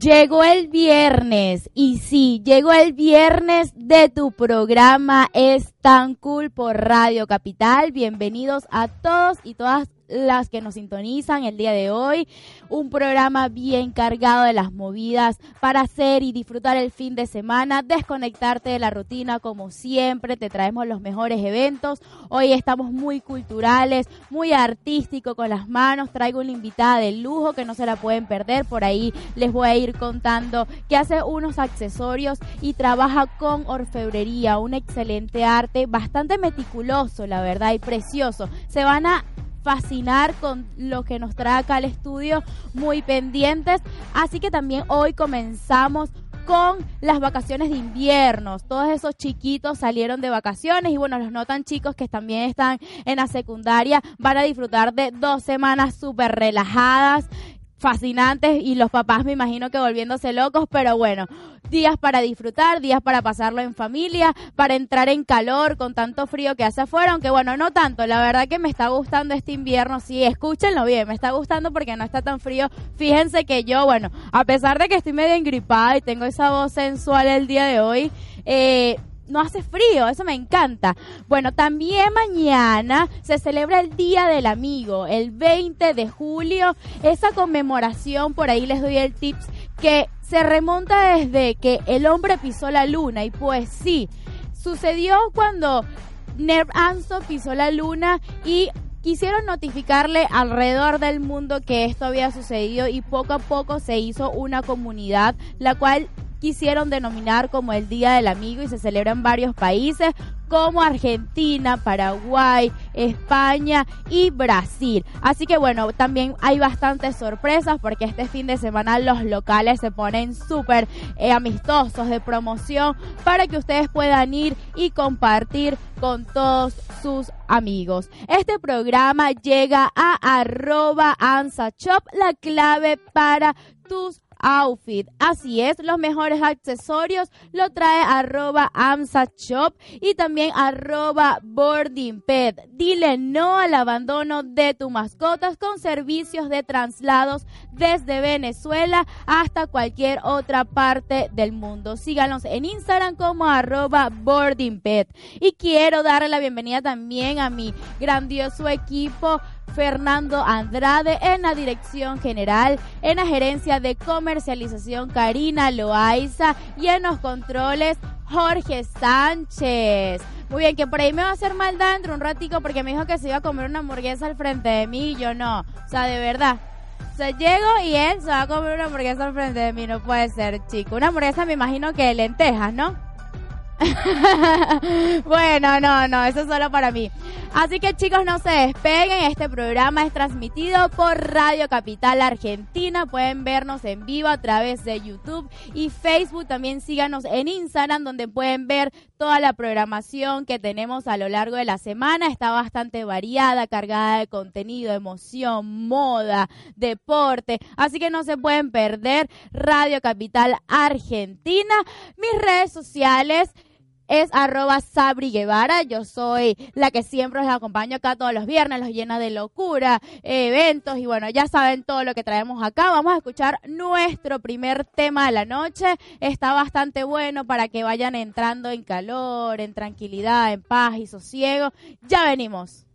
Llegó el viernes y sí, llegó el viernes de tu programa Es tan cool por Radio Capital. Bienvenidos a todos y todas las que nos sintonizan el día de hoy. Un programa bien cargado de las movidas para hacer y disfrutar el fin de semana, desconectarte de la rutina como siempre. Te traemos los mejores eventos. Hoy estamos muy culturales, muy artísticos con las manos. Traigo una invitada de lujo que no se la pueden perder. Por ahí les voy a ir contando que hace unos accesorios y trabaja con orfebrería, un excelente arte, bastante meticuloso, la verdad, y precioso. Se van a fascinar con lo que nos trae acá al estudio, muy pendientes. Así que también hoy comenzamos con las vacaciones de invierno. Todos esos chiquitos salieron de vacaciones y bueno, los no tan chicos que también están en la secundaria van a disfrutar de dos semanas súper relajadas fascinantes y los papás me imagino que volviéndose locos, pero bueno, días para disfrutar, días para pasarlo en familia, para entrar en calor con tanto frío que hace afuera, aunque bueno, no tanto, la verdad que me está gustando este invierno, sí, escúchenlo bien, me está gustando porque no está tan frío, fíjense que yo, bueno, a pesar de que estoy medio engripada y tengo esa voz sensual el día de hoy, eh, no hace frío, eso me encanta. Bueno, también mañana se celebra el Día del Amigo, el 20 de julio. Esa conmemoración, por ahí les doy el tips, que se remonta desde que el hombre pisó la luna. Y pues sí, sucedió cuando Nerv Anso pisó la luna y quisieron notificarle alrededor del mundo que esto había sucedido y poco a poco se hizo una comunidad la cual quisieron denominar como el Día del Amigo y se celebra en varios países como Argentina, Paraguay, España y Brasil. Así que bueno, también hay bastantes sorpresas porque este fin de semana los locales se ponen súper eh, amistosos de promoción para que ustedes puedan ir y compartir con todos sus amigos. Este programa llega a arroba ansachop, la clave para tus outfit. Así es, los mejores accesorios lo trae arroba AMSA Shop y también arroba Boarding Pet. Dile no al abandono de tus mascotas con servicios de traslados desde Venezuela hasta cualquier otra parte del mundo. Síganos en Instagram como arroba Boarding Pet. Y quiero darle la bienvenida también a mi grandioso equipo Fernando Andrade en la dirección general, en la gerencia de comercialización Karina Loaiza y en los controles Jorge Sánchez. Muy bien, que por ahí me va a hacer maldad dentro un ratico porque me dijo que se iba a comer una hamburguesa al frente de mí y yo no. O sea, de verdad. O sea, llego y él se va a comer una hamburguesa al frente de mí. No puede ser, chico. Una hamburguesa me imagino que de lentejas, ¿no? bueno, no, no, eso es solo para mí. Así que chicos, no se despeguen. Este programa es transmitido por Radio Capital Argentina. Pueden vernos en vivo a través de YouTube y Facebook. También síganos en Instagram donde pueden ver toda la programación que tenemos a lo largo de la semana. Está bastante variada, cargada de contenido, emoción, moda, deporte. Así que no se pueden perder Radio Capital Argentina. Mis redes sociales es arroba Sabri Guevara. Yo soy la que siempre los acompaño acá todos los viernes, los llena de locura, eventos y bueno, ya saben todo lo que traemos acá. Vamos a escuchar nuestro primer tema de la noche. Está bastante bueno para que vayan entrando en calor, en tranquilidad, en paz y sosiego. Ya venimos.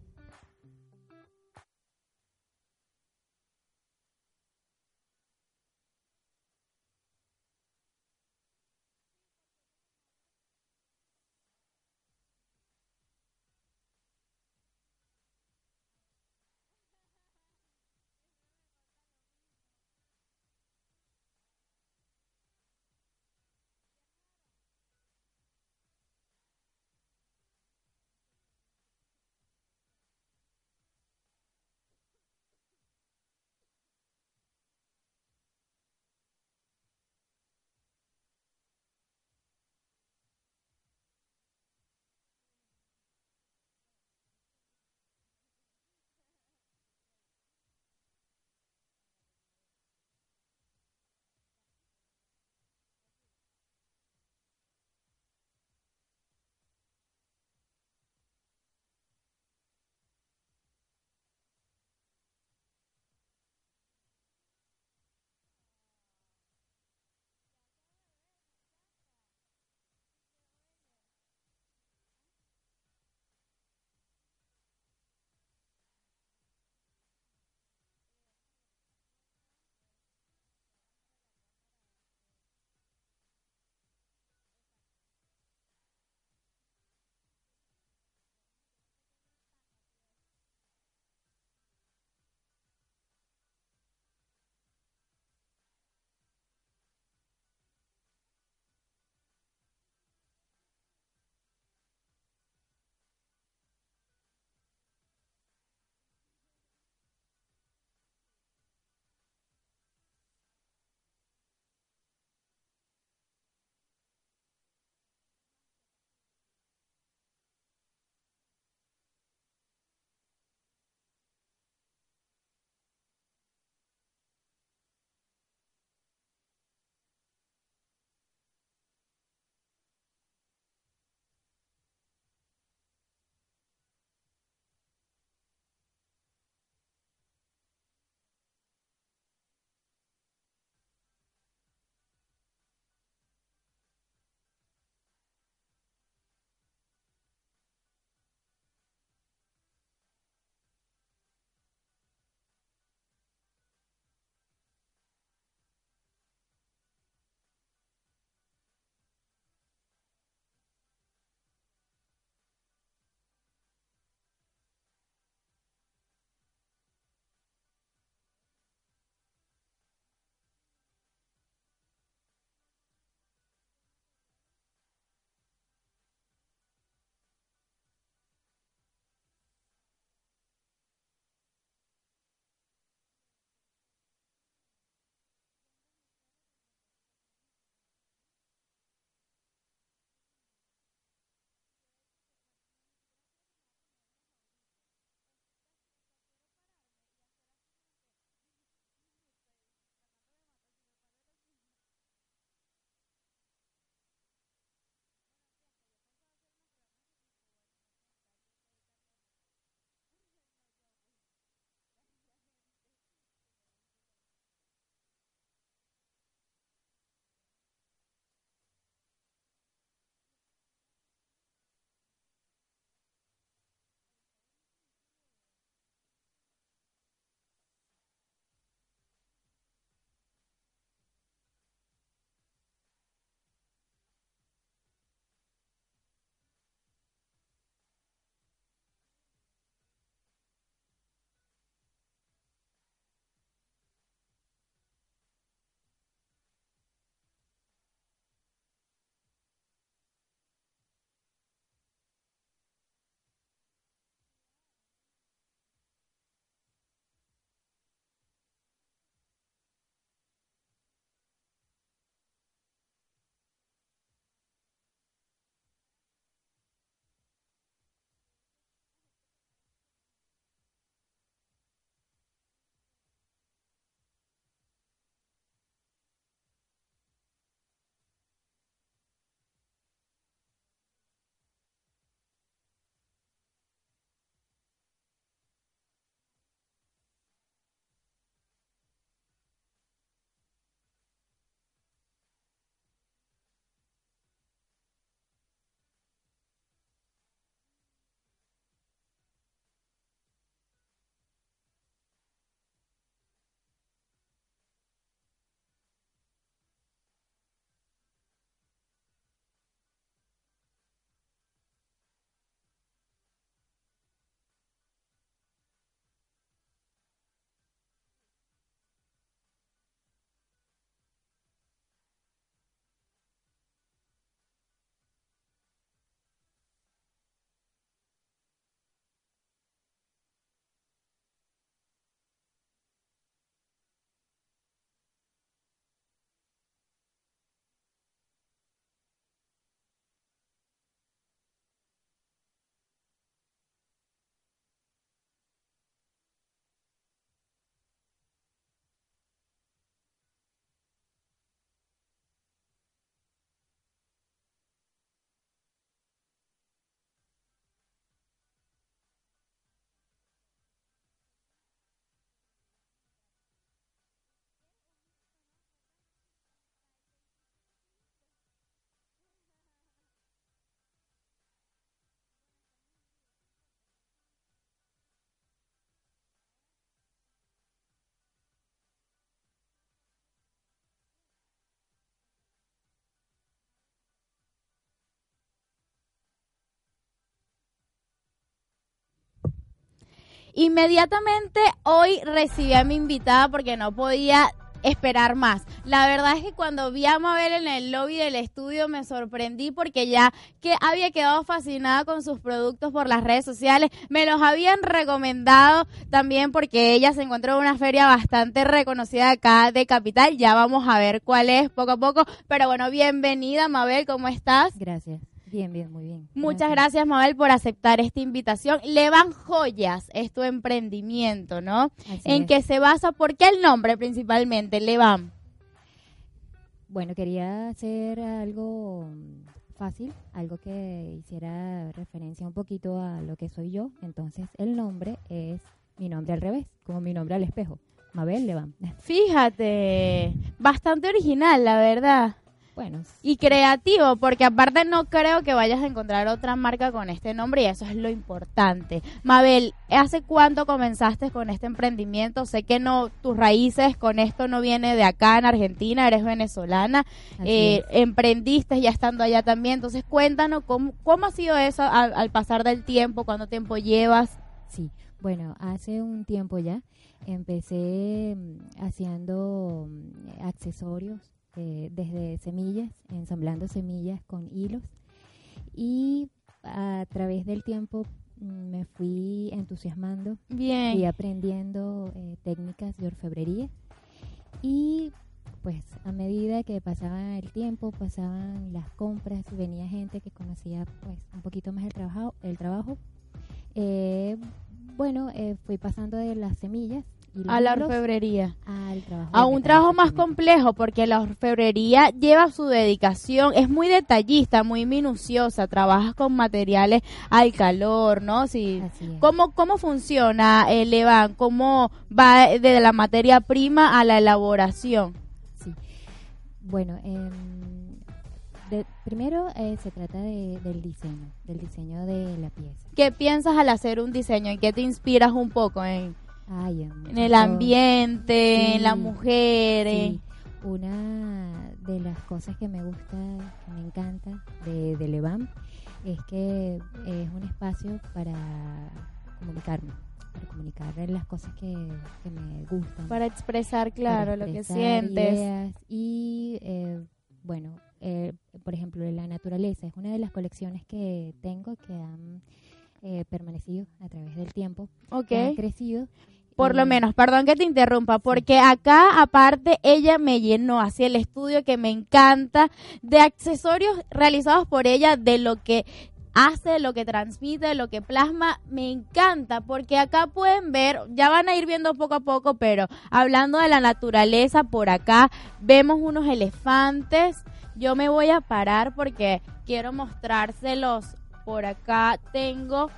Inmediatamente hoy recibí a mi invitada porque no podía esperar más. La verdad es que cuando vi a Mabel en el lobby del estudio me sorprendí porque ya que había quedado fascinada con sus productos por las redes sociales, me los habían recomendado también porque ella se encontró en una feria bastante reconocida acá de Capital. Ya vamos a ver cuál es poco a poco, pero bueno, bienvenida Mabel, ¿cómo estás? Gracias. Bien, bien, muy bien. Muchas gracias, Mabel, por aceptar esta invitación. Levan Joyas es tu emprendimiento, ¿no? ¿En qué se basa? ¿Por qué el nombre principalmente, Levan? Bueno, quería hacer algo fácil, algo que hiciera referencia un poquito a lo que soy yo. Entonces, el nombre es mi nombre al revés, como mi nombre al espejo. Mabel Levan. Fíjate, bastante original, la verdad. Bueno. Y creativo, porque aparte no creo que vayas a encontrar otra marca con este nombre y eso es lo importante. Mabel, ¿hace cuánto comenzaste con este emprendimiento? Sé que no, tus raíces con esto no viene de acá en Argentina, eres venezolana, eh, emprendiste ya estando allá también, entonces cuéntanos cómo, cómo ha sido eso al, al pasar del tiempo, cuánto tiempo llevas. Sí, bueno, hace un tiempo ya empecé mm, haciendo mm, accesorios este, desde semillas, ensamblando semillas con hilos. Y a través del tiempo mm, me fui entusiasmando y aprendiendo eh, técnicas de orfebrería. Y pues a medida que pasaba el tiempo, pasaban las compras, venía gente que conocía pues un poquito más el trabajo, el trabajo. Eh, bueno, eh, fui pasando de las semillas a la orfebrería. trabajo a un trabajo más complejo porque la orfebrería lleva su dedicación, es muy detallista, muy minuciosa, trabajas con materiales al calor, ¿no? Sí. ¿Cómo, ¿Cómo funciona el Levan? ¿Cómo va de la materia prima a la elaboración? Sí. Bueno, em, primero eh, se trata del diseño, del diseño de la pieza. ¿Qué piensas al hacer un diseño? ¿En qué te inspiras un poco? En en el ambiente, en las mujeres. Una de las cosas que me gusta, que me encanta de, de Levam es que es un espacio para comunicarme, para comunicar las cosas que, me gustan. Para expresar, claro, lo que sientes. Y eh, bueno, eh, por ejemplo, la naturaleza es una de las colecciones que tengo que han eh, permanecido a través del tiempo, que han crecido por lo menos, perdón que te interrumpa, porque acá aparte ella me llenó hacia el estudio que me encanta de accesorios realizados por ella, de lo que hace, lo que transmite, lo que plasma, me encanta, porque acá pueden ver, ya van a ir viendo poco a poco, pero hablando de la naturaleza, por acá vemos unos elefantes, yo me voy a parar porque quiero mostrárselos, por acá tengo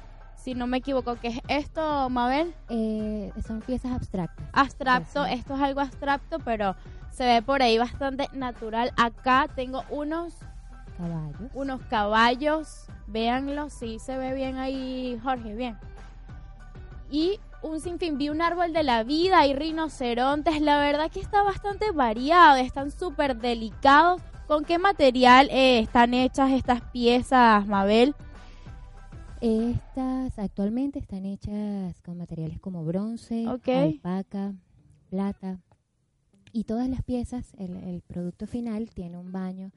si no me equivoco, ¿qué es esto, Mabel? Eh, son piezas abstractas. Abstracto, esto es algo abstracto, pero se ve por ahí bastante natural. Acá tengo unos caballos. Unos caballos, véanlo, sí se ve bien ahí, Jorge, bien. Y un sinfín, vi un árbol de la vida, hay rinocerontes, la verdad que está bastante variado, están súper delicados. ¿Con qué material eh, están hechas estas piezas, Mabel? Estas actualmente están hechas con materiales como bronce, alpaca, plata y todas las piezas, el, producto final tiene un baño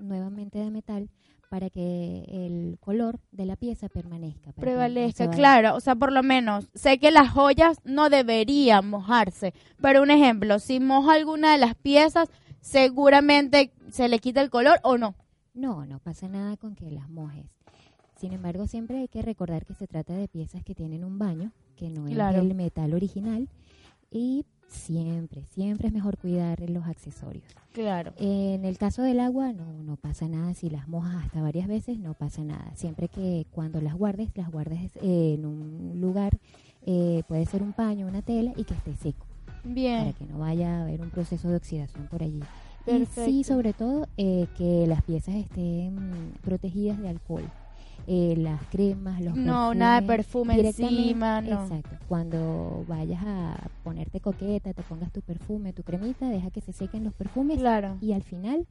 nuevamente de metal para que el color de la pieza permanezca. Prevalezca, claro. O sea, por lo menos, sé que las joyas no deberían mojarse, pero un ejemplo, si moja alguna de las piezas, seguramente se le quita el color o no. No, no pasa nada con que las mojes. Sin embargo, siempre hay que recordar que se trata de piezas que tienen un baño, que no es el metal original, y siempre, siempre es mejor cuidar los accesorios. Claro. En el caso del agua no, no pasa nada, si las mojas hasta varias veces no pasa nada. Siempre que cuando las guardes, las guardes en un lugar, eh, puede ser un paño, una tela y que esté seco. Bien. Para que no vaya a haber un proceso de oxidación por allí. Y sí, sobre todo, eh, que las piezas estén protegidas de alcohol. Eh, las cremas, los No, nada de perfume encima, no. Exacto. Cuando vayas a ponerte coqueta, te pongas tu perfume, tu cremita, deja que se sequen los perfumes. Claro. Y al final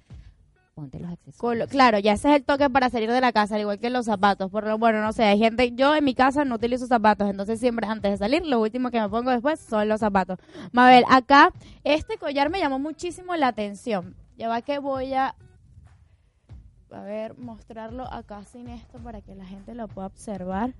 ponte los Colo- accesorios. claro, ya ese es el toque para salir de la casa, al igual que los zapatos. Por lo bueno, no sé, hay gente, yo en mi casa no utilizo zapatos, entonces siempre antes de salir, lo último que me pongo después son los zapatos. Mabel, acá este collar me llamó muchísimo la atención. Ya va que voy a a ver, mostrarlo acá sin esto para que la gente lo pueda observar.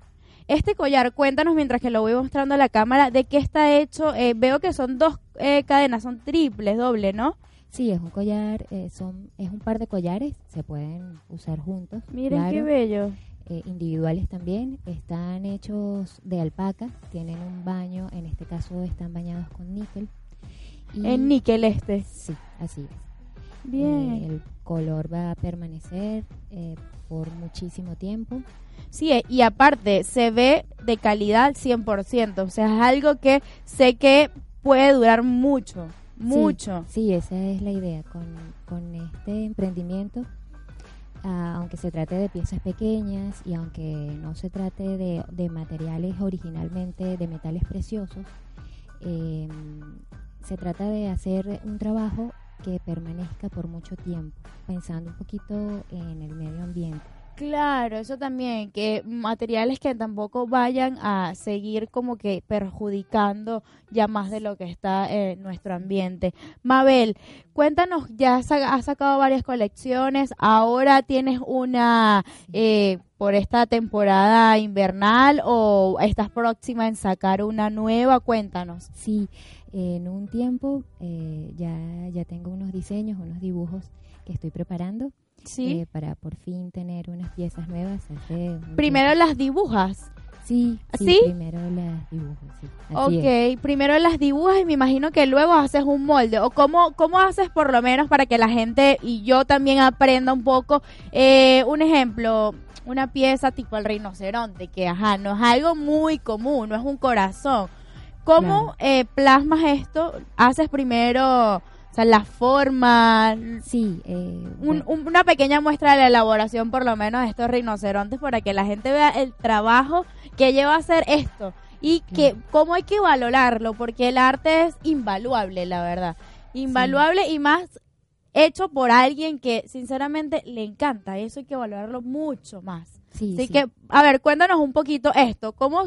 Este collar, cuéntanos mientras que lo voy mostrando a la cámara, ¿de qué está hecho? Eh, veo que son dos eh, cadenas, son triples, doble, ¿no? Sí, es un collar, eh, son, es un par de collares, se pueden usar juntos. Miren qué claro, bello. eh, individuales también, están hechos de alpaca, tienen un baño, en este caso están bañados con níquel. y- En níquel este. Sí, así es. Bien. Eh, el color va a permanecer eh, por muchísimo tiempo. Sí, eh, y aparte se ve de calidad 100%, o sea, es algo que sé que puede durar mucho, mucho. Sí, esa es la idea. Con, con este emprendimiento, ah, aunque se trate de piezas pequeñas y aunque no se trate de, de materiales originalmente de metales preciosos, eh, se trata de hacer un trabajo que permanezca por mucho tiempo, pensando un poquito en el medio ambiente. Claro, eso también, que materiales que tampoco vayan a seguir como que perjudicando ya más de lo que está en nuestro ambiente. Mabel, cuéntanos, ya has sa- has sacado varias colecciones, ahora tienes una eh, por esta temporada invernal o estás próxima en sacar una nueva, cuéntanos. Sí, en un tiempo eh, ya, ya tengo unos diseños, unos dibujos que estoy preparando Sí. eh, para por fin tener unas piezas nuevas. Primero tiempo. las dibujas. Sí, sí, ¿Sí? primero las dibujo, sí. así es. Ok, primero las dibujas y me imagino que luego haces un molde. ¿O cómo, cómo haces por lo menos para que la gente y yo también aprenda un poco? Eh, un ejemplo, una pieza tipo el rinoceronte, que ajá, no es algo muy común, no es un corazón. ¿Cómo eh, plasmas esto? ¿Haces primero, o sea, la forma, Sí, eh, un- una pequeña muestra de la elaboración por lo menos de estos rinocerontes para que la gente vea el trabajo que lleva a hacer esto. Y que cómo hay que valorarlo porque el arte es invaluable la verdad. Invaluable y más hecho por alguien que sinceramente le encanta. Eso hay que valorarlo mucho más. Sí, así sí. que a ver cuéntanos un poquito esto. Cómo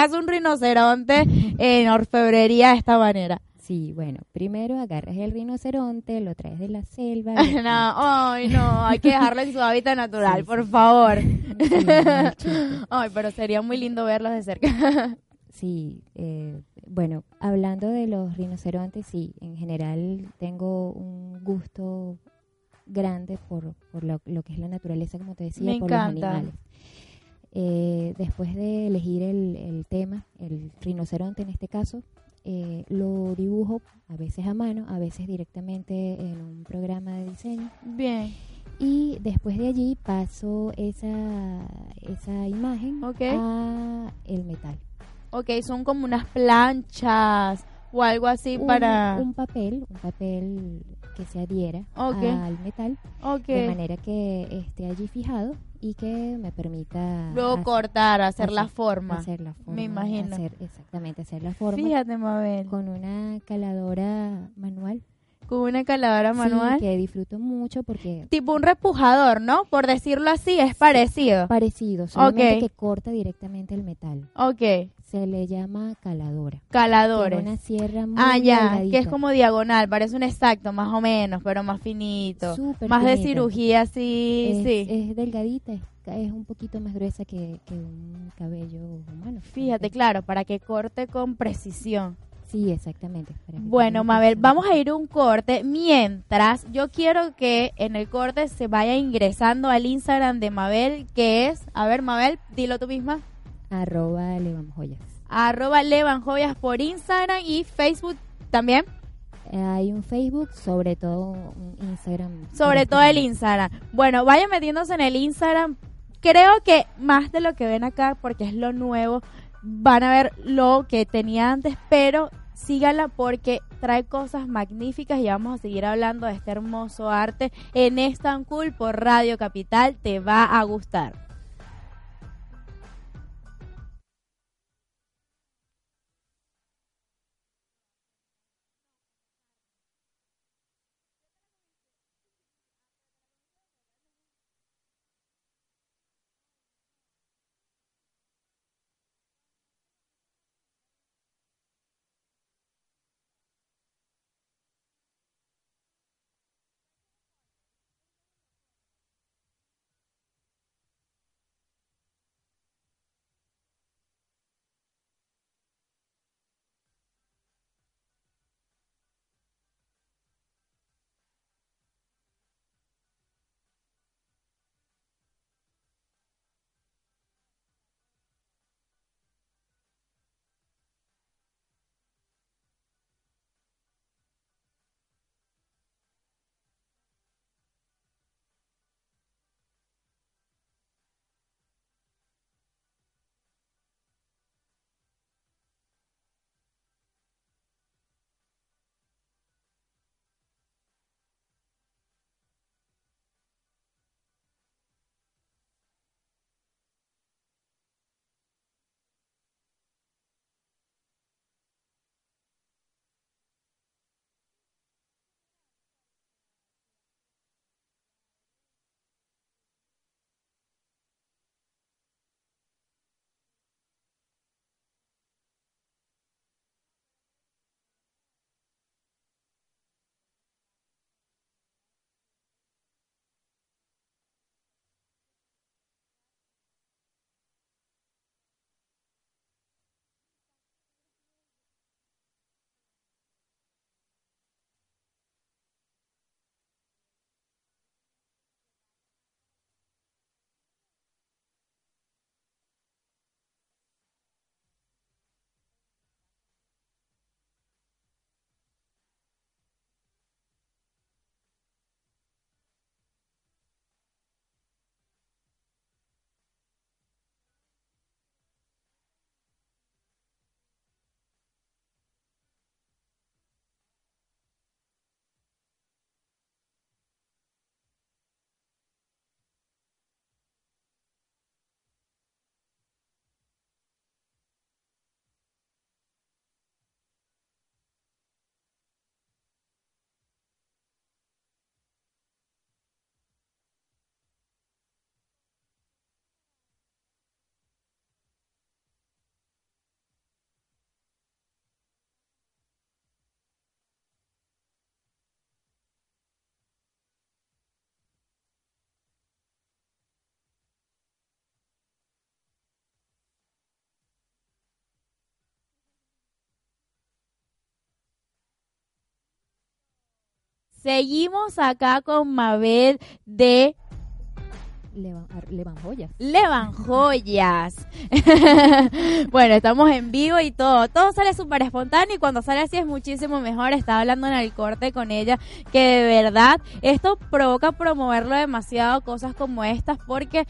hace un rinoceronte en orfebrería de esta manera Sí, bueno, primero agarras el rinoceronte, lo traes de la selva. no, ay, no, hay que dejarlo en su hábitat natural, Sí, por favor. Sí. Ay, pero sería muy lindo verlos de cerca. Sí, eh, bueno, hablando de los rinocerontes, sí, en general tengo un gusto grande por, por lo, lo que es la naturaleza, como te decía, Me por encanta. los animales. Eh, después de elegir el, el tema, el rinoceronte en este caso, eh, lo dibujo a veces a mano, a veces directamente en un programa de diseño. Bien, Y después de allí paso esa, esa imagen Ok. a el metal. ok, son como unas planchas o algo así un, para... un papel, un papel que se adhiera al metal, ok. de manera que esté allí fijado y que me permita Luego hacer- cortar, hacer la forma. hacer la forma, Me imagino. hacer- exactamente, hacer la forma Fíjate, Mabel, con una caladora manual, con una caladora sí, manual. que disfruto mucho porque Tipo un repujador, ¿no? Por decirlo así, es parecido. parecido, solamente Ok. que corta directamente el metal. Ok, Se le llama caladora. Tiene caladores. una sierra muy Ah, ya, que es como diagonal, parece un exacto, más o menos, pero más finito. súper Más de cirugía, sí, es, sí. es delgadita, es, es un poquito más gruesa que, que un cabello humano. Fíjate, claro, para que corte con precisión. Sí, exactamente. Bueno, Mabel, vamos a ir a un corte. Mientras, yo quiero que en el corte se vaya ingresando al Instagram de Mabel, que es, a ver, Mabel, dilo tú misma, Arroba Levan Joyas. arroba Levanjoyas por Instagram y Facebook también, Eh, Hay un Facebook, sobre todo un Instagram. sobre todo el Instagram. Bueno, vayan metiéndose en el Instagram. Creo que más de lo que ven acá, porque es lo nuevo, van a ver lo que tenía antes, pero síganla porque trae cosas magníficas y vamos a seguir hablando de este hermoso arte en Cool por Radio Capital. Te va a gustar. Seguimos acá con Mabel de Levan, Levan Joyas. Levan Joyas. bueno, estamos en vivo y todo. Todo sale súper espontáneo y cuando sale así es muchísimo mejor. Estaba hablando en el corte con ella que de verdad esto provoca promoverlo demasiado cosas como estas porque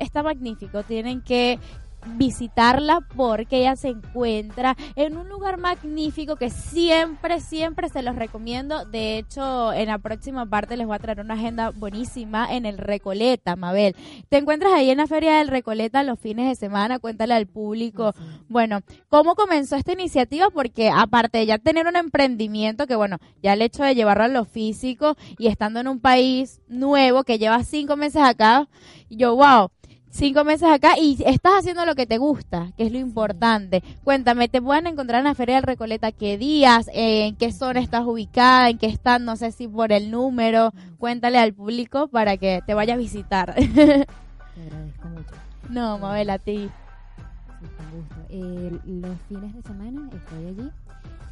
está magnífico. Tienen que visitarla porque ella se encuentra en un lugar magnífico que siempre, siempre se los recomiendo. De hecho, en la próxima parte les voy a traer una agenda buenísima en el Recoleta, Mabel. Te encuentras ahí en la Feria del Recoleta los fines de semana, cuéntale al público. Bueno, ¿cómo comenzó esta iniciativa? Porque aparte de ya tener un emprendimiento, que bueno, ya el hecho de llevarlo a lo físico y estando en un país nuevo que lleva cinco meses acá, yo, wow, cinco meses acá y estás haciendo lo que te gusta, que es lo importante. Cuéntame, ¿te pueden encontrar en la Feria del Recoleta qué días? ¿En qué zona estás ubicada? ¿En qué están? No sé si por el número. Cuéntale al público para que te vaya a visitar. Te agradezco mucho. No, Mabel, a ti. Sí, con gusto. Eh, los fines de semana estoy allí,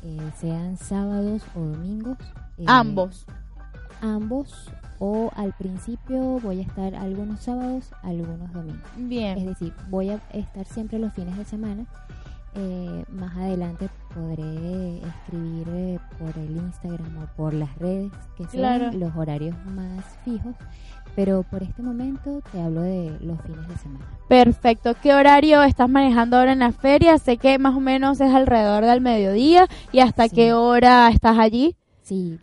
eh, sean sábados o domingos. eh, Ambos. Ambos o al principio voy a estar algunos sábados, algunos domingos. Es Bien. decir, voy a estar siempre los fines de semana. Eh, más adelante podré escribir eh, por el Instagram o por las redes que sean Claro. los horarios más fijos, pero por este momento te hablo de los fines de semana. Perfecto. ¿Qué horario estás manejando ahora en la feria? Sé que más o menos es alrededor del mediodía. ¿Y hasta Sí. qué hora estás allí? Sí,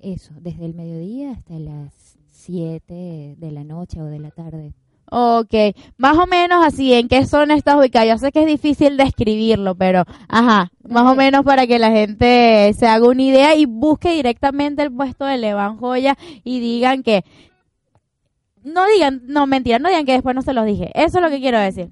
eso, desde el mediodía hasta las 7 de la noche o de la tarde. Ok, más o menos así, ¿en qué zona estás ubicada? Yo sé que es difícil describirlo, pero, ajá, más o menos para que la gente se haga una idea y busque directamente el puesto de Levan Joya y digan que, no digan, no, mentira, no digan que después no se los dije, eso es lo que quiero decir.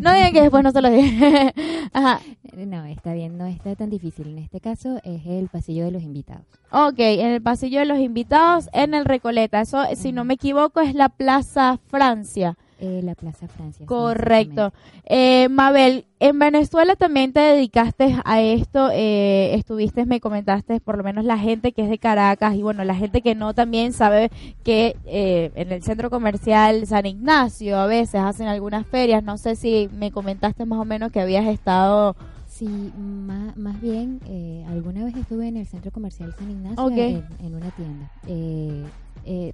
No digan que después no se los dije. ajá, No, está bien, no está tan difícil. En este caso es el pasillo de los invitados. ok, en el pasillo de los invitados, en el Recoleta, eso, si no me equivoco, es la Plaza Francia. Eh, la Plaza Francia. Correcto. Eh, Mabel, en Venezuela también te dedicaste a esto, eh, estuviste, me comentaste, por lo menos la gente que es de Caracas y bueno, la gente que no también sabe que eh, en el centro comercial San Ignacio a veces hacen algunas ferias, no sé si me comentaste más o menos que habías estado... Sí, más, más bien, eh, alguna vez estuve en el centro comercial San Ignacio en una tienda. Eh, eh,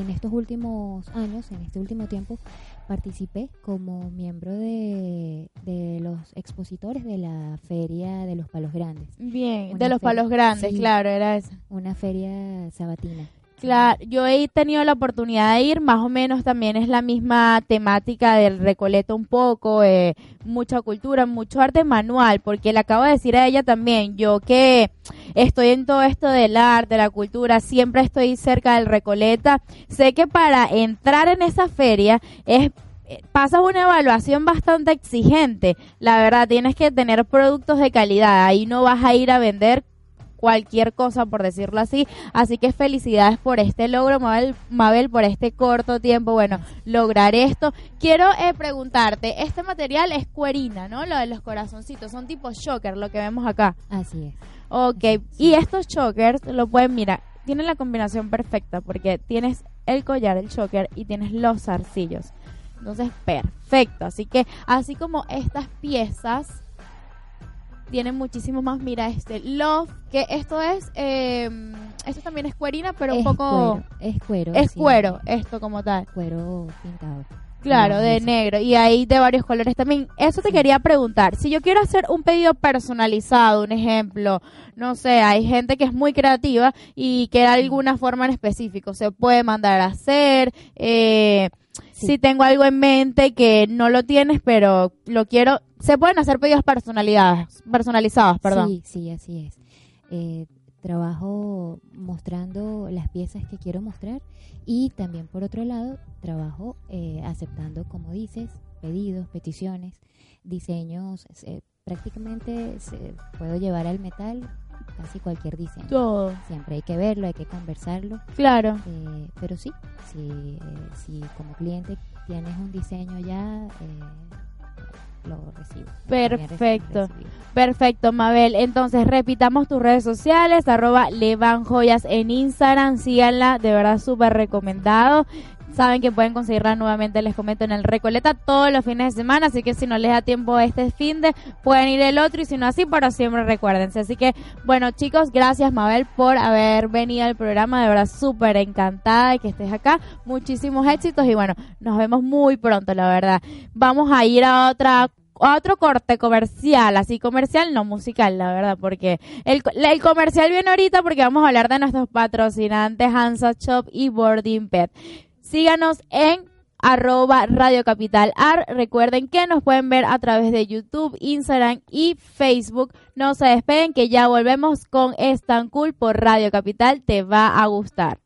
en estos últimos años, en este último tiempo, participé como miembro de, de los expositores de la Feria de los Palos Grandes, Bien, Una de los palos grandes, sí. claro, era eso. una feria sabatina. Claro, yo he tenido la oportunidad de ir, más o menos también es la misma temática del Recoleto un poco, eh, mucha cultura, mucho arte manual, porque le acabo de decir a ella también, yo que estoy en todo esto del arte, la cultura, siempre estoy cerca del Recoleta, sé que para entrar en esa feria es eh, pasas una evaluación bastante exigente, la verdad, tienes que tener productos de calidad, ahí no vas a ir a vender cualquier cosa, por decirlo así. Así que felicidades por este logro, Mabel, Mabel por este corto tiempo, bueno, lograr esto. Quiero eh, preguntarte, este material es cuerina, ¿no? Lo de los corazoncitos, son tipo shocker, lo que vemos acá. Así es. Ok, y estos chokers lo pueden, mira, tienen la combinación perfecta porque tienes el collar, el choker y tienes los zarcillos. Entonces, perfecto. Así que, así como estas piezas tienen muchísimo más, mira, este love, que esto es, eh, esto también es cuerina, pero un poco... Cuero, es cuero. Es sí, cuero, esto como tal. Cuero pintado. Claro, de Eso. negro. Y hay de varios colores también. Eso te Sí. quería preguntar. Si yo quiero hacer un pedido personalizado, un ejemplo, no sé, hay gente que es muy creativa y quiere alguna forma en específico. Se puede mandar a hacer. Eh, Sí. Si tengo algo en mente que no lo tienes, pero lo quiero. Se pueden hacer pedidos personalizados, personalizados, perdón. Sí, sí, así es. Eh, trabajo mostrando las piezas que quiero mostrar y también por otro lado trabajo eh, aceptando, como dices, pedidos, peticiones, diseños. eh, prácticamente se- puedo llevar al metal casi cualquier diseño. Todo. Siempre hay que verlo, hay que conversarlo. Claro. eh, pero sí, si, eh, si como cliente tienes un diseño ya, eh, lo recibo. Perfecto. Perfecto, Mabel. Entonces, repitamos tus redes sociales, arroba Levanjoyas en Instagram, síganla, de verdad súper recomendado. Saben que pueden conseguirla nuevamente, les comento, en el Recoleta todos los fines de semana, así que si no les da tiempo este fin de, pueden ir el otro y si no así, pero siempre recuérdense. Así que, bueno chicos, gracias Mabel por haber venido al programa, de verdad súper encantada de que estés acá. Muchísimos éxitos y bueno, nos vemos muy pronto, la verdad. Vamos a ir a otra otro corte comercial, así comercial, no musical, la verdad, porque el, el, comercial viene ahorita porque vamos a hablar de nuestros patrocinantes Hansa Shop y Boarding Pet. Síganos en arroba Radio Capital Ar. Recuerden que nos pueden ver a través de YouTube, Instagram y Facebook. No se despeguen que ya volvemos con Stan Cool por Radio Capital. Te va a gustar.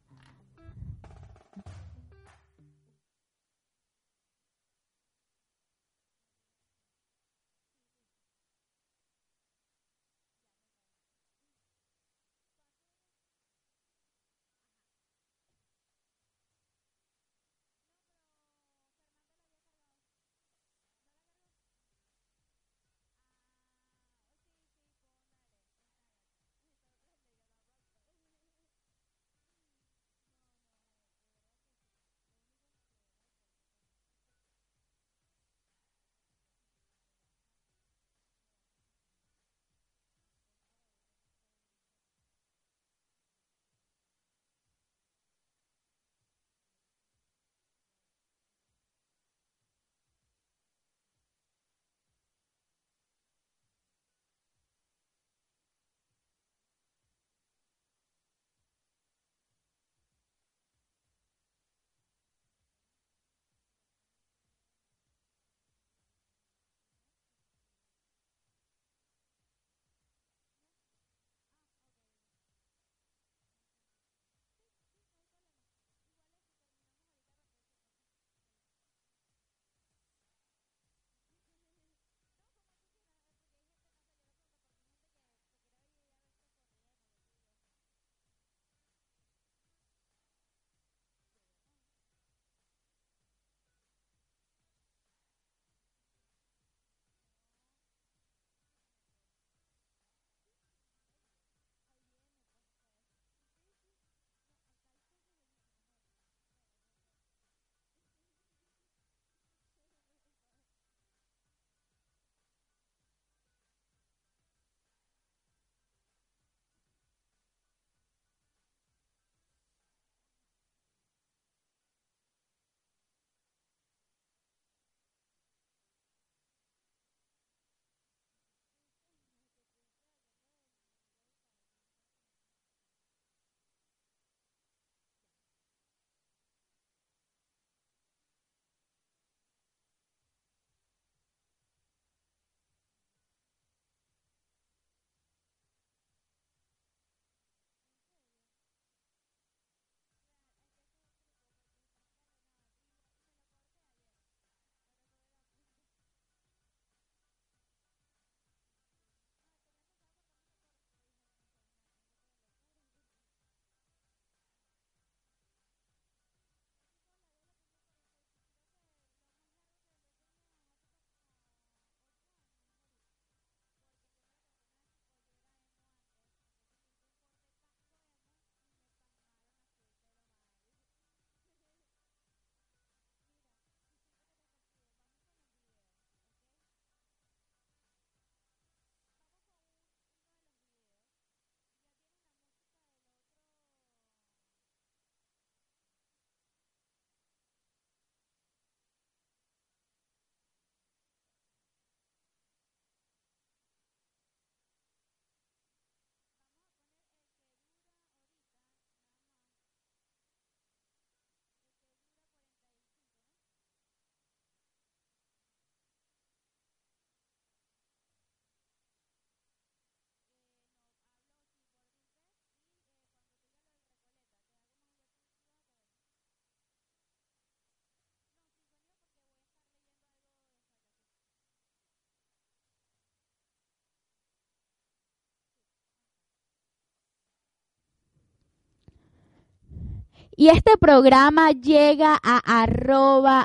Y este programa llega a arroba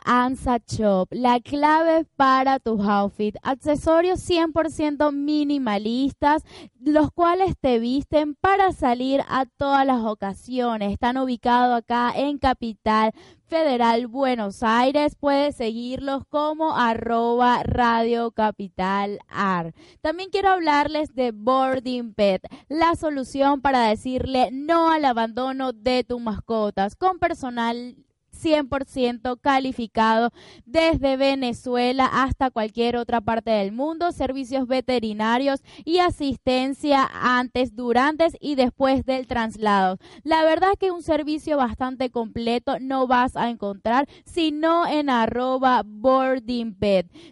la clave para tus outfits, accesorios 100% minimalistas, los cuales te visten para salir a todas las ocasiones. Están ubicados acá en Capital Federal Buenos Aires. Puedes seguirlos como arroba Radio Capital AR. También quiero hablarles de Boarding Pet, la solución para decirle no al abandono de tus mascotas con personal 100% calificado desde Venezuela hasta cualquier otra parte del mundo, servicios veterinarios y asistencia antes, durante y después del traslado. La verdad es que un servicio bastante completo no vas a encontrar sino en arroba boarding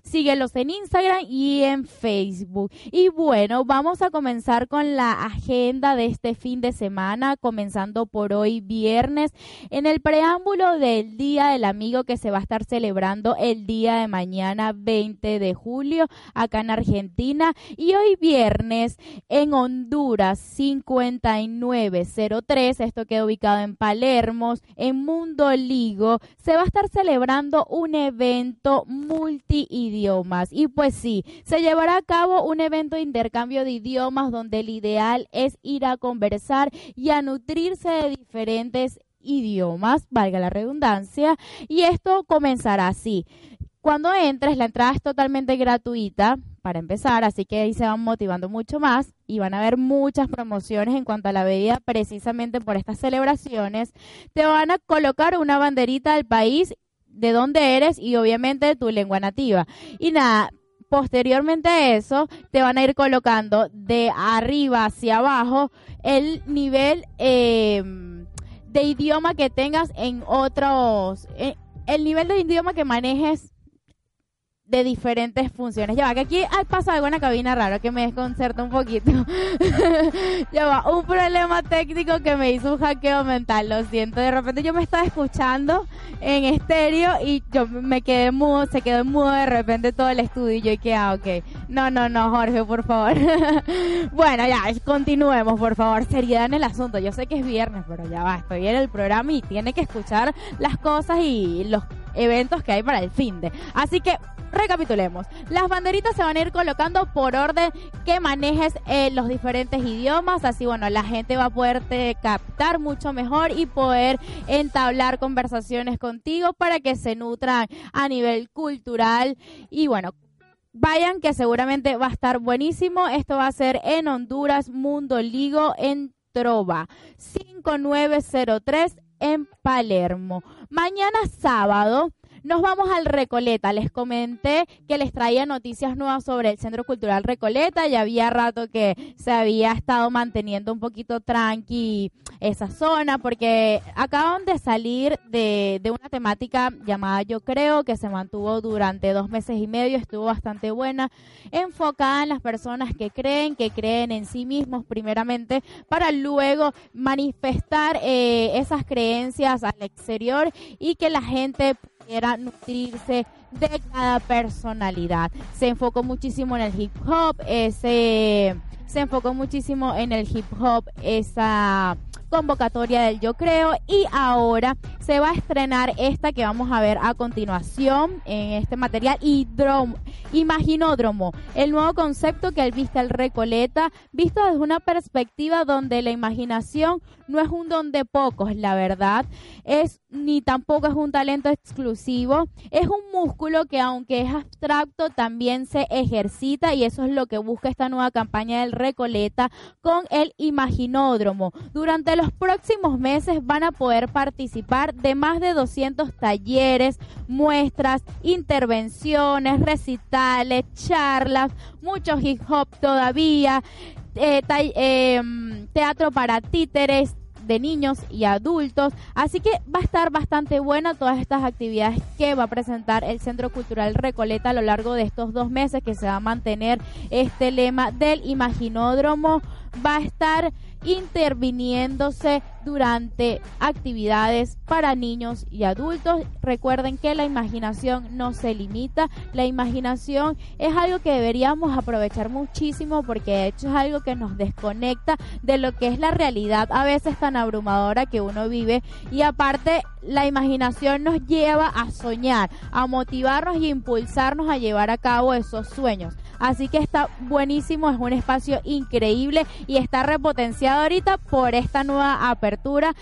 Síguelos en Instagram y en Facebook. Y bueno, vamos a comenzar con la agenda de este fin de semana, comenzando por hoy viernes. En el preámbulo de el Día del Amigo que se va a estar celebrando el día de mañana 20 de julio acá en Argentina. Y hoy viernes en Honduras 5903, esto queda ubicado en Palermo, en Mundo Ligo, se va a estar celebrando un evento multi-idiomas. Y pues sí, se llevará a cabo un evento de intercambio de idiomas donde el ideal es ir a conversar y a nutrirse de diferentes idiomas, valga la redundancia, y esto comenzará así. Cuando entres, la entrada es totalmente gratuita para empezar, así que ahí se van motivando mucho más y van a haber muchas promociones en cuanto a la bebida precisamente por estas celebraciones. Te van a colocar una banderita del país de donde eres y obviamente tu lengua nativa. Y nada, posteriormente a eso te van a ir colocando de arriba hacia abajo el nivel... Eh, de idioma que tengas en otros, eh, el nivel de idioma que manejes de diferentes funciones. Ya va, que aquí pasa algo en la cabina raro que me desconcerta un poquito. ya va, un problema técnico que me hizo un hackeo mental, lo siento. De repente yo me estaba escuchando en estéreo y yo me quedé mudo, se quedó mudo de repente todo el estudio y yo que, ah, ok. No, no, no, Jorge, por favor. bueno, ya, continuemos, por favor. Seriedad en el asunto. Yo sé que es viernes, pero ya va, estoy en el programa y tiene que escuchar las cosas y los eventos que hay para el fin de. Así que recapitulemos. Las banderitas se van a ir colocando por orden que manejes eh, los diferentes idiomas. Así, bueno, la gente va a poderte captar mucho mejor y poder entablar conversaciones contigo para que se nutran a nivel cultural. Y bueno, vayan que seguramente va a estar buenísimo. Esto va a ser en Honduras, Mundo Ligo, en Trova. 5903 en Palermo. Mañana sábado nos vamos al Recoleta. Les comenté que les traía noticias nuevas sobre el Centro Cultural Recoleta. Ya había rato que se había estado manteniendo un poquito tranqui esa zona porque acaban de salir de, de una temática llamada Yo Creo que se mantuvo durante dos meses y medio. Estuvo bastante buena, enfocada en las personas que creen, que creen en sí mismos primeramente para luego manifestar eh, esas creencias al exterior y que la gente era nutrirse de cada personalidad. Se enfocó muchísimo en el hip hop, ese, se enfocó muchísimo en el hip hop, esa convocatoria del Yo Creo y ahora se va a estrenar esta que vamos a ver a continuación en este material Hidrom, Imaginódromo, el nuevo concepto que viste el Recoleta, visto desde una perspectiva donde la imaginación no es un don de pocos, la verdad, es ni tampoco es un talento exclusivo, es un músculo que aunque es abstracto también se ejercita y eso es lo que busca esta nueva campaña del Recoleta con el Imaginódromo. Durante los próximos meses van a poder participar de más de 200 talleres, muestras, intervenciones, recitales, charlas, mucho hip hop todavía, eh, em, teatro para títeres, de niños y adultos. Así que va a estar bastante buena todas estas actividades que va a presentar el Centro Cultural Recoleta a lo largo de estos dos meses que se va a mantener este lema del Imaginódromo va a estar interviniéndose durante actividades para niños y adultos. Recuerden que la imaginación no se limita, la imaginación es algo que deberíamos aprovechar muchísimo porque de hecho es algo que nos desconecta de lo que es la realidad a veces tan abrumadora que uno vive y aparte la imaginación nos lleva a soñar, a motivarnos y impulsarnos a llevar a cabo esos sueños. Así que está buenísimo, es un espacio increíble y está repotenciado ahorita por esta nueva apertura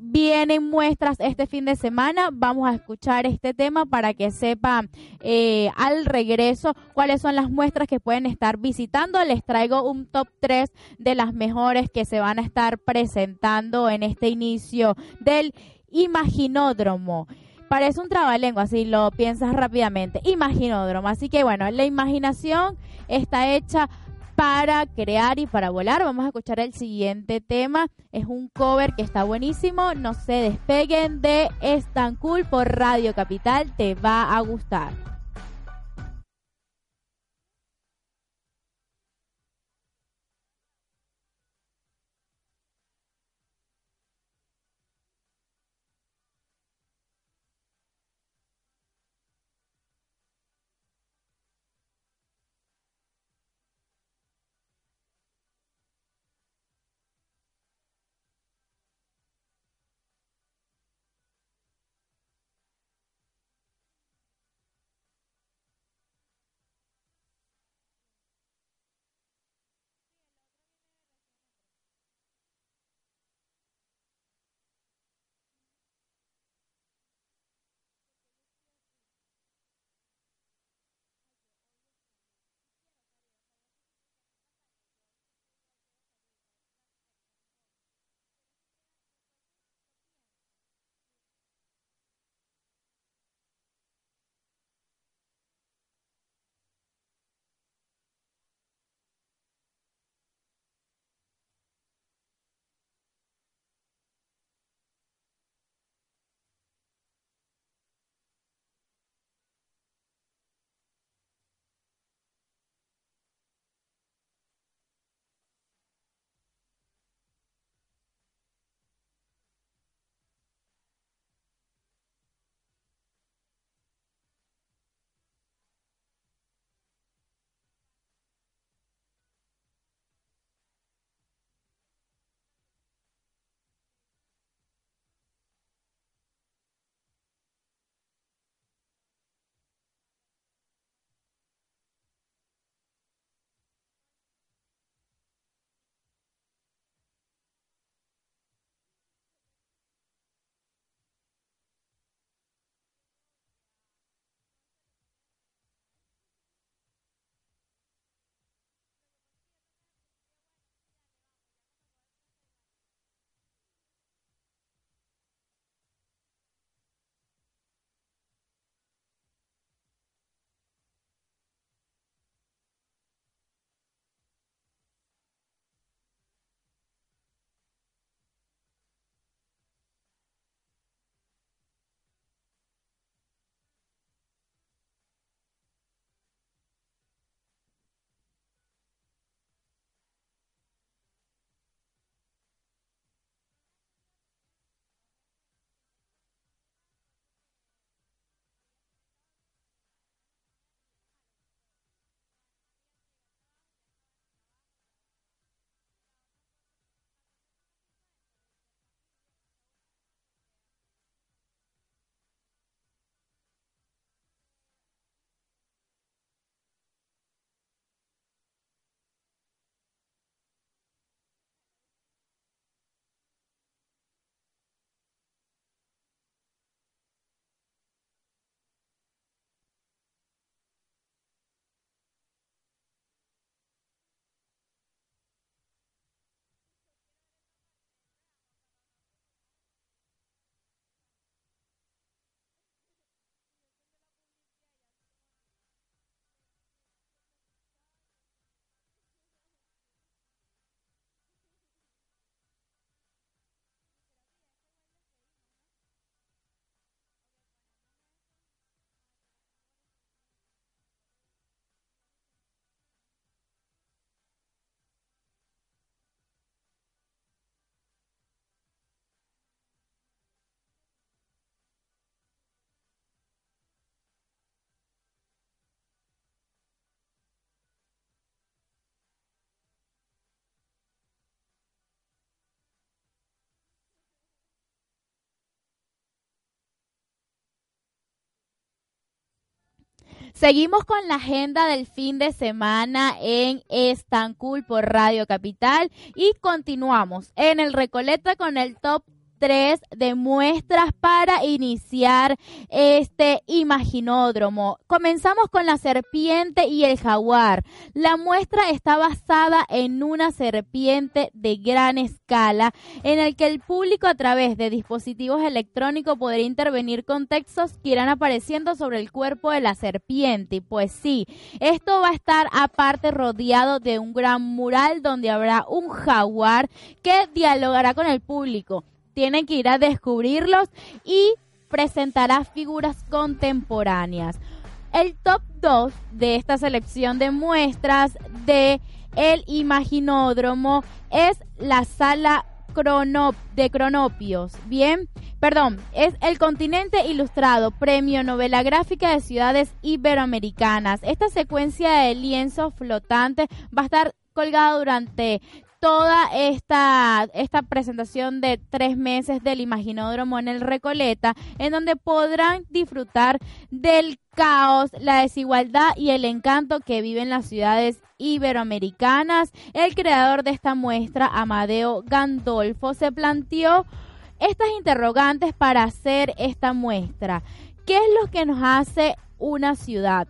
vienen muestras este fin de semana. Vamos a escuchar este tema para que sepan eh, al regreso cuáles son las muestras que pueden estar visitando. Les traigo un top 3 de las mejores que se van a estar presentando en este inicio del Imaginódromo. Parece un trabalengua si lo piensas rápidamente. Imaginódromo. Así que bueno, la imaginación está hecha para crear y para volar. Vamos a escuchar el siguiente tema. Es un cover que está buenísimo. No se despeguen de Es por Radio Capital. Te va a gustar. Seguimos con la agenda del fin de semana en Estancul por Radio Capital y continuamos en el Recoleta con el top tres de muestras para iniciar este imaginódromo. Comenzamos con la serpiente y el jaguar. La muestra está basada en una serpiente de gran escala en el que el público a través de dispositivos electrónicos podrá intervenir con textos que irán apareciendo sobre el cuerpo de la serpiente. Pues sí, esto va a estar aparte rodeado de un gran mural donde habrá un jaguar que dialogará con el público tienen que ir a descubrirlos y presentará figuras contemporáneas. El top 2 de esta selección de muestras de el Imaginódromo es la sala de Cronopios. Bien, perdón, es El Continente Ilustrado, Premio Novela Gráfica de Ciudades Iberoamericanas. Esta secuencia de lienzos flotantes va a estar colgada durante toda esta, esta presentación de tres meses del Imaginódromo en el Recoleta, en donde podrán disfrutar del caos, la desigualdad y el encanto que viven las ciudades iberoamericanas. El creador de esta muestra, Amadeo Gandolfo, se planteó estas interrogantes para hacer esta muestra. ¿Qué es lo que nos hace una ciudad?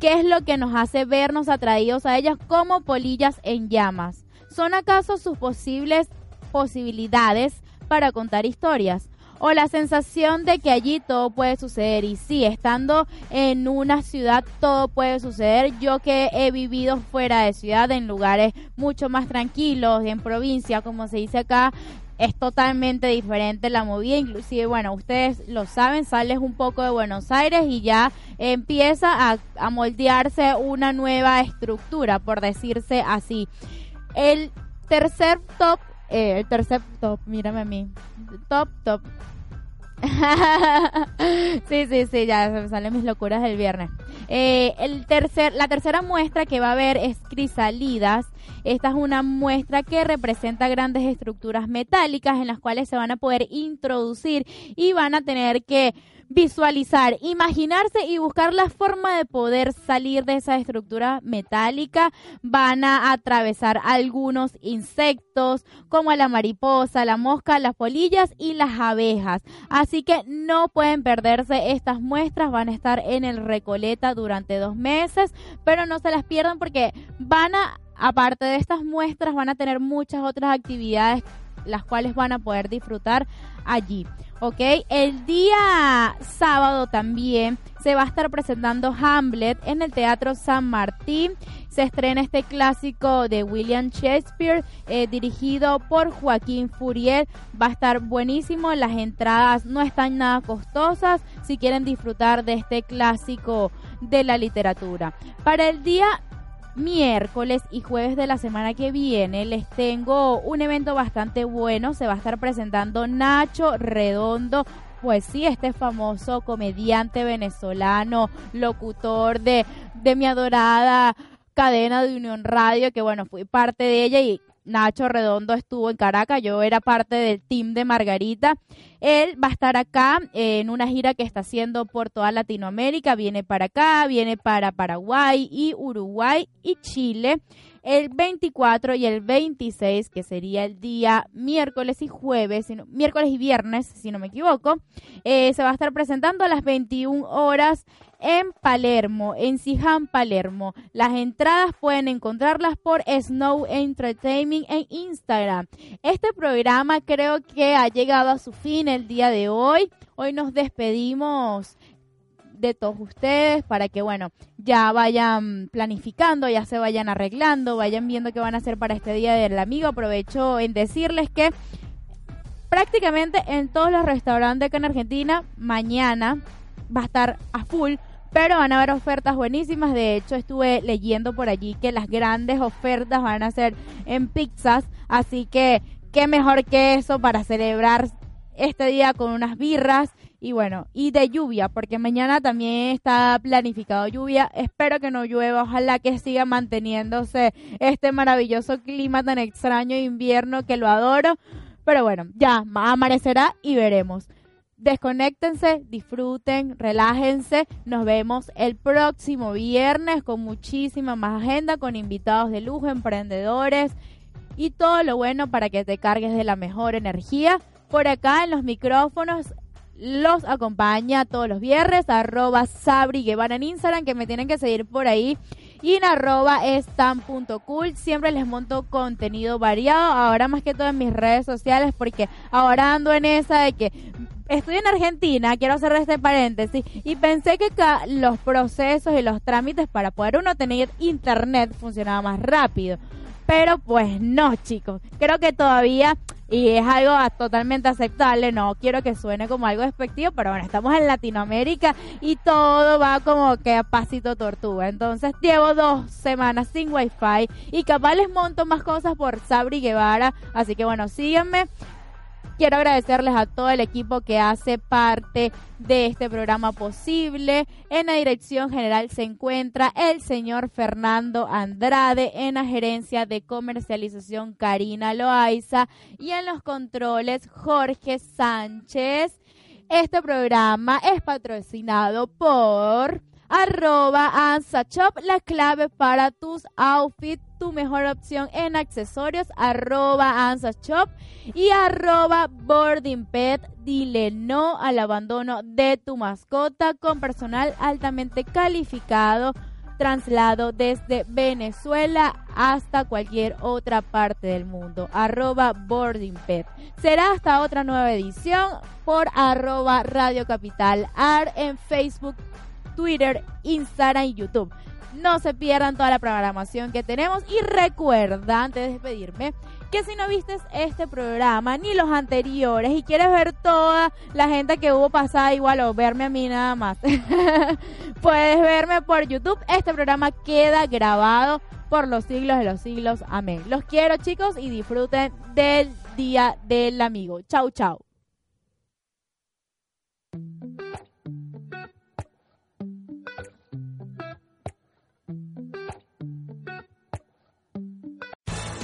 ¿Qué es lo que nos hace vernos atraídos a ellas como polillas en llamas? ¿Son acaso sus posibles posibilidades para contar historias? O la sensación de que allí todo puede suceder. Y sí, estando en una ciudad todo puede suceder. Yo que he vivido fuera de ciudad, en lugares mucho más tranquilos, en provincia, como se dice acá, es totalmente diferente la movida, inclusive, bueno, ustedes lo saben, sales un poco de Buenos Aires y ya empieza a, a moldearse una nueva estructura, por decirse así. El tercer top, eh, el tercer top, mírame a mí. Top, top. sí, sí, sí, ya me salen mis locuras del viernes. Eh, el tercer, la tercera muestra que va a haber es crisalidas. Esta es una muestra que representa grandes estructuras metálicas en las cuales se van a poder introducir y van a tener que visualizar, imaginarse y buscar la forma de poder salir de esa estructura metálica. Van a atravesar algunos insectos como la mariposa, la mosca, las polillas y las abejas. Así que no pueden perderse estas muestras, van a estar en el Recoleta durante dos meses, pero no se las pierdan porque van a, aparte de estas muestras, van a tener muchas otras actividades las cuales van a poder disfrutar allí. ¿Ok? El día sábado también se va a estar presentando Hamlet en el Teatro San Martín. Se estrena este clásico de William Shakespeare, eh, dirigido por Joaquín Furiel. Va a estar buenísimo, las entradas no están nada costosas si quieren disfrutar de este clásico de la literatura. Para el día miércoles y jueves de la semana que viene les tengo un evento bastante bueno. Se va a estar presentando Nacho Redondo. Pues sí, este famoso comediante venezolano, locutor de, de mi adorada cadena de Unión Radio, que bueno, fui parte de ella y Nacho Redondo estuvo en Caracas, yo era parte del team de Margarita. Él va a estar acá en una gira que está haciendo por toda Latinoamérica, viene para acá, viene para Paraguay y Uruguay y Chile el 24 y el 26, que sería el día miércoles y jueves, miércoles y viernes, si no me equivoco, eh, se va a estar presentando a las 21 horas en Palermo, en Siján, Palermo. Las entradas pueden encontrarlas por Snow Entertainment en Instagram. Este programa creo que ha llegado a su fin el día de hoy. Hoy nos despedimos de todos ustedes para que, bueno, ya vayan planificando, ya se vayan arreglando, vayan viendo qué van a hacer para este Día del Amigo. Aprovecho en decirles que prácticamente en todos los restaurantes acá en Argentina, mañana va a estar a full pero van a haber ofertas buenísimas. De hecho, estuve leyendo por allí que las grandes ofertas van a ser en pizzas. Así que, qué mejor que eso para celebrar este día con unas birras. Y bueno, y de lluvia, porque mañana también está planificado lluvia. Espero que no llueva, ojalá que siga manteniéndose este maravilloso clima tan extraño de invierno que lo adoro. Pero bueno, ya amanecerá y veremos. Desconéctense, disfruten, relájense. Nos vemos el próximo viernes con muchísima más agenda, con invitados de lujo, emprendedores y todo lo bueno para que te cargues de la mejor energía. Por acá en los micrófonos los acompaña todos los viernes, arroba Sabri Guevara en Instagram, que me tienen que seguir por ahí. Y en arroba cool siempre les monto contenido variado, ahora más que todo en mis redes sociales, porque ahora ando en esa de que estoy en Argentina, quiero hacer este paréntesis, y pensé que los procesos y los trámites para poder uno tener internet funcionaba más rápido. Pero pues no, chicos. Creo que todavía y es algo totalmente aceptable, no quiero que suene como algo despectivo, pero bueno, estamos en Latinoamérica y todo va como que a pasito tortuga. Entonces llevo dos semanas sin wifi y capaz les monto más cosas por Sabri Guevara, así que bueno, síguenme Quiero agradecerles a todo el equipo que hace parte de este programa posible. En la dirección general se encuentra el señor Fernando Andrade, en la gerencia de comercialización Karina Loaiza y en los controles Jorge Sánchez. Este programa es patrocinado por arroba ansachop, la clave para tus outfits, tu mejor opción en accesorios, arroba ansachop y arroba boarding pet, dile no al abandono de tu mascota con personal altamente calificado traslado desde Venezuela hasta cualquier otra parte del mundo. Arroba Boarding Pet. Será hasta otra nueva edición por arroba Radio Capital Ar en Facebook, Twitter, Instagram y YouTube. No se pierdan toda la programación que tenemos y recuerda, antes de despedirme, que si no viste este programa ni los anteriores y quieres ver toda la gente que hubo pasada igual o verme a mí nada más, puedes verme por YouTube. Este programa queda grabado por los siglos de los siglos. Amén. Los quiero chicos y disfruten del Día del Amigo. Chau, chau.